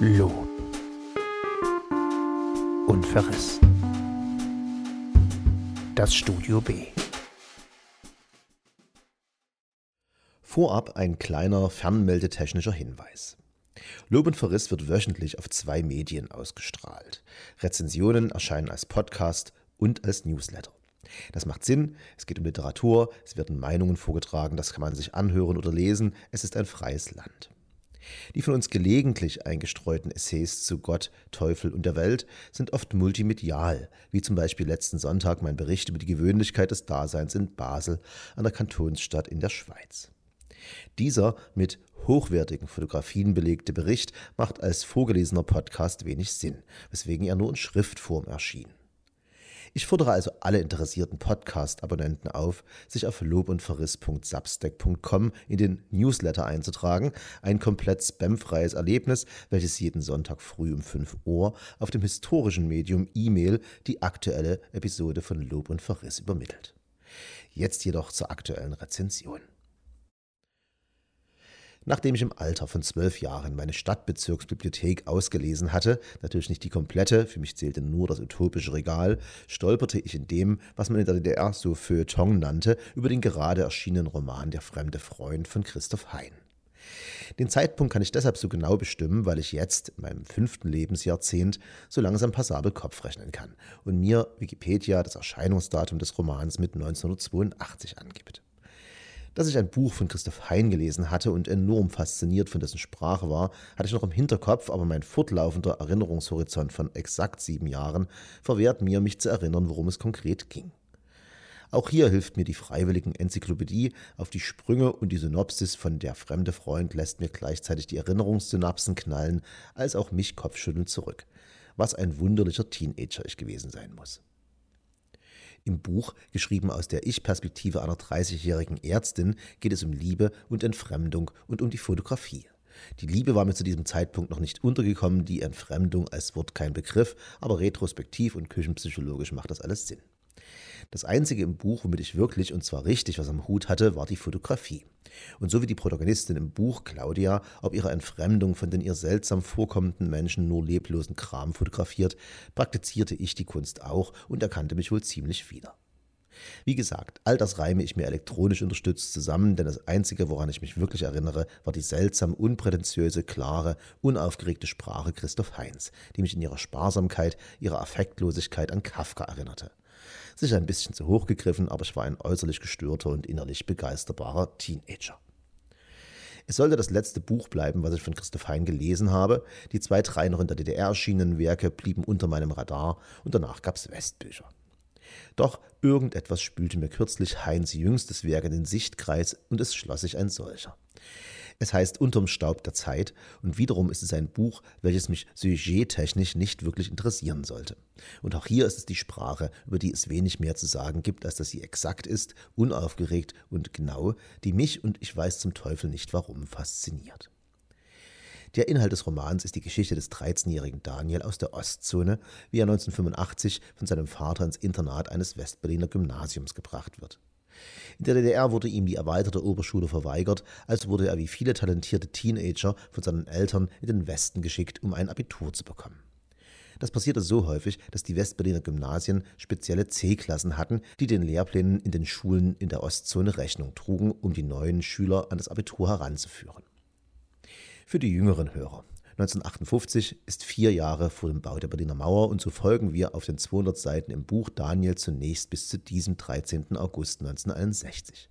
Lob und Verriss. Das Studio B. Vorab ein kleiner fernmeldetechnischer Hinweis. Lob und Verriss wird wöchentlich auf zwei Medien ausgestrahlt. Rezensionen erscheinen als Podcast und als Newsletter. Das macht Sinn, es geht um Literatur, es werden Meinungen vorgetragen, das kann man sich anhören oder lesen, es ist ein freies Land. Die von uns gelegentlich eingestreuten Essays zu Gott, Teufel und der Welt sind oft multimedial, wie zum Beispiel letzten Sonntag mein Bericht über die Gewöhnlichkeit des Daseins in Basel, einer Kantonsstadt in der Schweiz. Dieser mit hochwertigen Fotografien belegte Bericht macht als vorgelesener Podcast wenig Sinn, weswegen er nur in Schriftform erschien. Ich fordere also alle interessierten Podcast-Abonnenten auf, sich auf lobundverriss.substack.com in den Newsletter einzutragen, ein komplett spamfreies Erlebnis, welches jeden Sonntag früh um 5 Uhr auf dem historischen Medium E-Mail die aktuelle Episode von Lob und Verriss übermittelt. Jetzt jedoch zur aktuellen Rezension. Nachdem ich im Alter von zwölf Jahren meine Stadtbezirksbibliothek ausgelesen hatte, natürlich nicht die komplette, für mich zählte nur das utopische Regal, stolperte ich in dem, was man in der DDR so Feuilleton nannte, über den gerade erschienenen Roman Der fremde Freund von Christoph Hein. Den Zeitpunkt kann ich deshalb so genau bestimmen, weil ich jetzt, in meinem fünften Lebensjahrzehnt, so langsam passabel Kopf rechnen kann und mir Wikipedia das Erscheinungsdatum des Romans mit 1982 angibt. Dass ich ein Buch von Christoph Hein gelesen hatte und enorm fasziniert von dessen Sprache war, hatte ich noch im Hinterkopf, aber mein fortlaufender Erinnerungshorizont von exakt sieben Jahren verwehrt mir, mich zu erinnern, worum es konkret ging. Auch hier hilft mir die freiwilligen Enzyklopädie auf die Sprünge und die Synopsis von Der fremde Freund lässt mir gleichzeitig die Erinnerungssynapsen knallen, als auch mich kopfschütteln zurück. Was ein wunderlicher Teenager ich gewesen sein muss. Im Buch, geschrieben aus der Ich-Perspektive einer 30-jährigen Ärztin, geht es um Liebe und Entfremdung und um die Fotografie. Die Liebe war mir zu diesem Zeitpunkt noch nicht untergekommen, die Entfremdung als Wort kein Begriff, aber retrospektiv und küchenpsychologisch macht das alles Sinn. Das Einzige im Buch, womit ich wirklich und zwar richtig was am Hut hatte, war die Fotografie. Und so wie die Protagonistin im Buch, Claudia, ob ihre Entfremdung von den ihr seltsam vorkommenden Menschen nur leblosen Kram fotografiert, praktizierte ich die Kunst auch und erkannte mich wohl ziemlich wieder. Wie gesagt, all das reime ich mir elektronisch unterstützt zusammen, denn das Einzige, woran ich mich wirklich erinnere, war die seltsam unprätentiöse, klare, unaufgeregte Sprache Christoph Heinz, die mich in ihrer Sparsamkeit, ihrer Affektlosigkeit an Kafka erinnerte. Sicher ein bisschen zu hoch gegriffen, aber ich war ein äußerlich gestörter und innerlich begeisterbarer Teenager. Es sollte das letzte Buch bleiben, was ich von Christoph Hein gelesen habe. Die zwei, drei noch in der DDR erschienenen Werke blieben unter meinem Radar und danach gab es Westbücher. Doch irgendetwas spülte mir kürzlich Heinz jüngstes Werk in den Sichtkreis und es schloss sich ein solcher. Es heißt Unterm Staub der Zeit und wiederum ist es ein Buch, welches mich sujettechnisch nicht wirklich interessieren sollte. Und auch hier ist es die Sprache, über die es wenig mehr zu sagen gibt, als dass sie exakt ist, unaufgeregt und genau, die mich und ich weiß zum Teufel nicht warum fasziniert. Der Inhalt des Romans ist die Geschichte des 13-jährigen Daniel aus der Ostzone, wie er 1985 von seinem Vater ins Internat eines Westberliner Gymnasiums gebracht wird. In der DDR wurde ihm die erweiterte Oberschule verweigert, also wurde er wie viele talentierte Teenager von seinen Eltern in den Westen geschickt, um ein Abitur zu bekommen. Das passierte so häufig, dass die Westberliner Gymnasien spezielle C-Klassen hatten, die den Lehrplänen in den Schulen in der Ostzone Rechnung trugen, um die neuen Schüler an das Abitur heranzuführen. Für die jüngeren Hörer. 1958 ist vier Jahre vor dem Bau der Berliner Mauer und so folgen wir auf den 200 Seiten im Buch Daniel zunächst bis zu diesem 13. August 1961.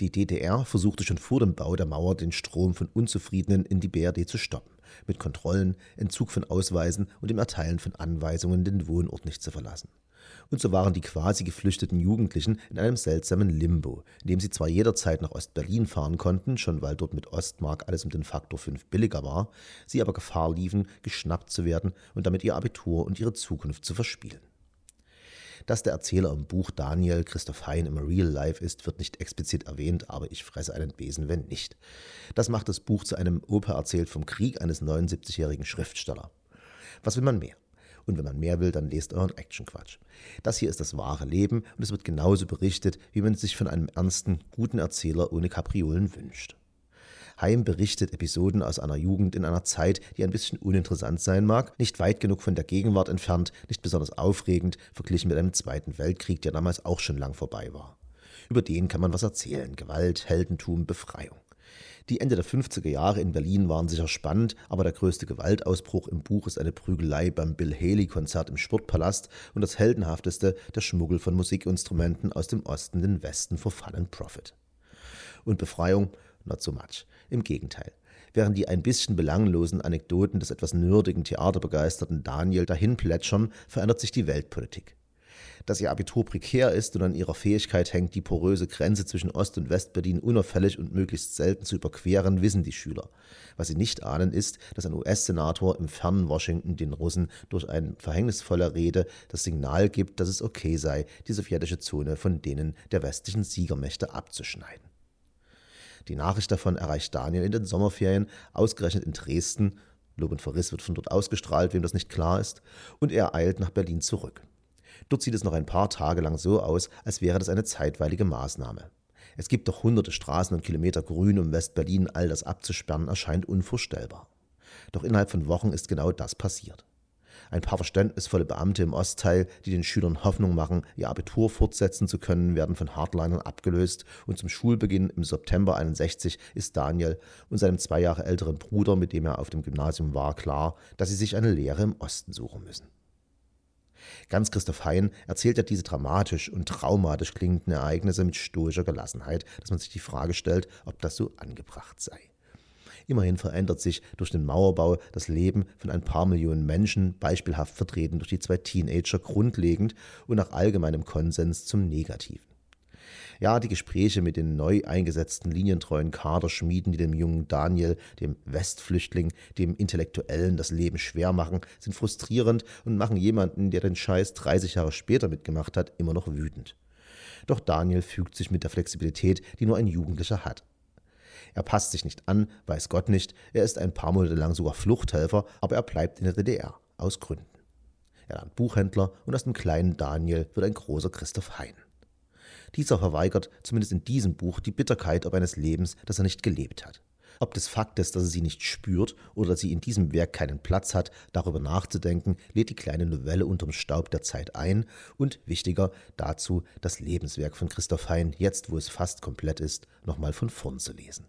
Die DDR versuchte schon vor dem Bau der Mauer den Strom von Unzufriedenen in die BRD zu stoppen, mit Kontrollen, Entzug von Ausweisen und dem Erteilen von Anweisungen, den Wohnort nicht zu verlassen und so waren die quasi geflüchteten Jugendlichen in einem seltsamen Limbo, in dem sie zwar jederzeit nach Ostberlin fahren konnten, schon weil dort mit Ostmark alles um den Faktor 5 billiger war, sie aber Gefahr liefen, geschnappt zu werden und damit ihr Abitur und ihre Zukunft zu verspielen. Dass der Erzähler im Buch Daniel Christoph Hein im Real Life ist, wird nicht explizit erwähnt, aber ich fresse einen Besen, wenn nicht. Das macht das Buch zu einem Oper erzählt vom Krieg eines 79-jährigen Schriftstellers. Was will man mehr? Und wenn man mehr will, dann lest euren Actionquatsch. Das hier ist das wahre Leben und es wird genauso berichtet, wie man es sich von einem ernsten, guten Erzähler ohne Kapriolen wünscht. Heim berichtet Episoden aus einer Jugend in einer Zeit, die ein bisschen uninteressant sein mag, nicht weit genug von der Gegenwart entfernt, nicht besonders aufregend, verglichen mit einem Zweiten Weltkrieg, der damals auch schon lang vorbei war. Über den kann man was erzählen. Gewalt, Heldentum, Befreiung. Die Ende der 50er Jahre in Berlin waren sicher spannend, aber der größte Gewaltausbruch im Buch ist eine Prügelei beim Bill Haley-Konzert im Sportpalast und das heldenhafteste der Schmuggel von Musikinstrumenten aus dem Osten den Westen vor Fallen Profit. Und Befreiung? Not so much. Im Gegenteil. Während die ein bisschen belanglosen Anekdoten des etwas nerdigen Theaterbegeisterten Daniel dahin plätschern, verändert sich die Weltpolitik. Dass ihr Abitur prekär ist und an ihrer Fähigkeit hängt, die poröse Grenze zwischen Ost- und Westberlin unauffällig und möglichst selten zu überqueren, wissen die Schüler. Was sie nicht ahnen, ist, dass ein US-Senator im fernen Washington den Russen durch eine verhängnisvolle Rede das Signal gibt, dass es okay sei, die sowjetische Zone von denen der westlichen Siegermächte abzuschneiden. Die Nachricht davon erreicht Daniel in den Sommerferien, ausgerechnet in Dresden. Lob und Verriss wird von dort ausgestrahlt, wem das nicht klar ist, und er eilt nach Berlin zurück. Dort sieht es noch ein paar Tage lang so aus, als wäre das eine zeitweilige Maßnahme. Es gibt doch hunderte Straßen und Kilometer Grün um West-Berlin, all das abzusperren erscheint unvorstellbar. Doch innerhalb von Wochen ist genau das passiert. Ein paar verständnisvolle Beamte im Ostteil, die den Schülern Hoffnung machen, ihr Abitur fortsetzen zu können, werden von Hardlinern abgelöst und zum Schulbeginn im September 61 ist Daniel und seinem zwei Jahre älteren Bruder, mit dem er auf dem Gymnasium war, klar, dass sie sich eine Lehre im Osten suchen müssen. Ganz Christoph Hein erzählt ja diese dramatisch und traumatisch klingenden Ereignisse mit stoischer Gelassenheit, dass man sich die Frage stellt, ob das so angebracht sei. Immerhin verändert sich durch den Mauerbau das Leben von ein paar Millionen Menschen, beispielhaft vertreten durch die zwei Teenager, grundlegend und nach allgemeinem Konsens zum Negativen. Ja, die Gespräche mit den neu eingesetzten linientreuen Kaderschmieden, die dem jungen Daniel, dem Westflüchtling, dem Intellektuellen das Leben schwer machen, sind frustrierend und machen jemanden, der den Scheiß 30 Jahre später mitgemacht hat, immer noch wütend. Doch Daniel fügt sich mit der Flexibilität, die nur ein Jugendlicher hat. Er passt sich nicht an, weiß Gott nicht, er ist ein paar Monate lang sogar Fluchthelfer, aber er bleibt in der DDR, aus Gründen. Er lernt Buchhändler und aus dem kleinen Daniel wird ein großer Christoph Hein. Dieser verweigert, zumindest in diesem Buch, die Bitterkeit ob eines Lebens, das er nicht gelebt hat. Ob des Faktes, dass er sie nicht spürt oder dass sie in diesem Werk keinen Platz hat, darüber nachzudenken, lädt die kleine Novelle unterm Staub der Zeit ein und, wichtiger, dazu das Lebenswerk von Christoph Hein, jetzt wo es fast komplett ist, nochmal von vorn zu lesen.